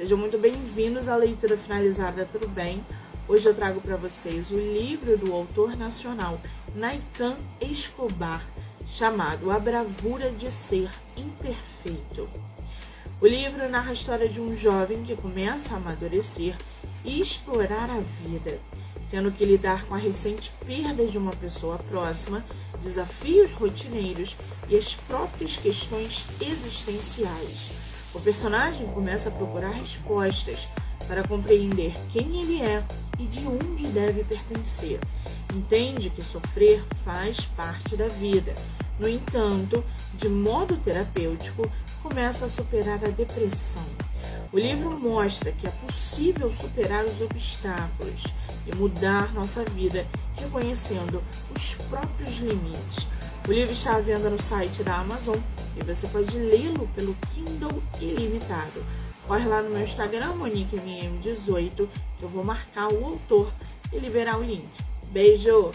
Sejam muito bem-vindos à leitura finalizada, tudo bem? Hoje eu trago para vocês o livro do autor nacional Naikan Escobar, chamado A Bravura de Ser Imperfeito. O livro narra a história de um jovem que começa a amadurecer e explorar a vida, tendo que lidar com a recente perda de uma pessoa próxima, desafios rotineiros e as próprias questões existenciais. O personagem começa a procurar respostas para compreender quem ele é e de onde deve pertencer. Entende que sofrer faz parte da vida. No entanto, de modo terapêutico, começa a superar a depressão. O livro mostra que é possível superar os obstáculos e mudar nossa vida reconhecendo os próprios limites. O livro está à venda no site da Amazon e você pode lê-lo pelo Kindle Ilimitado. Corre lá no meu Instagram, MoniqueMM18, que eu vou marcar o autor e liberar o link. Beijo!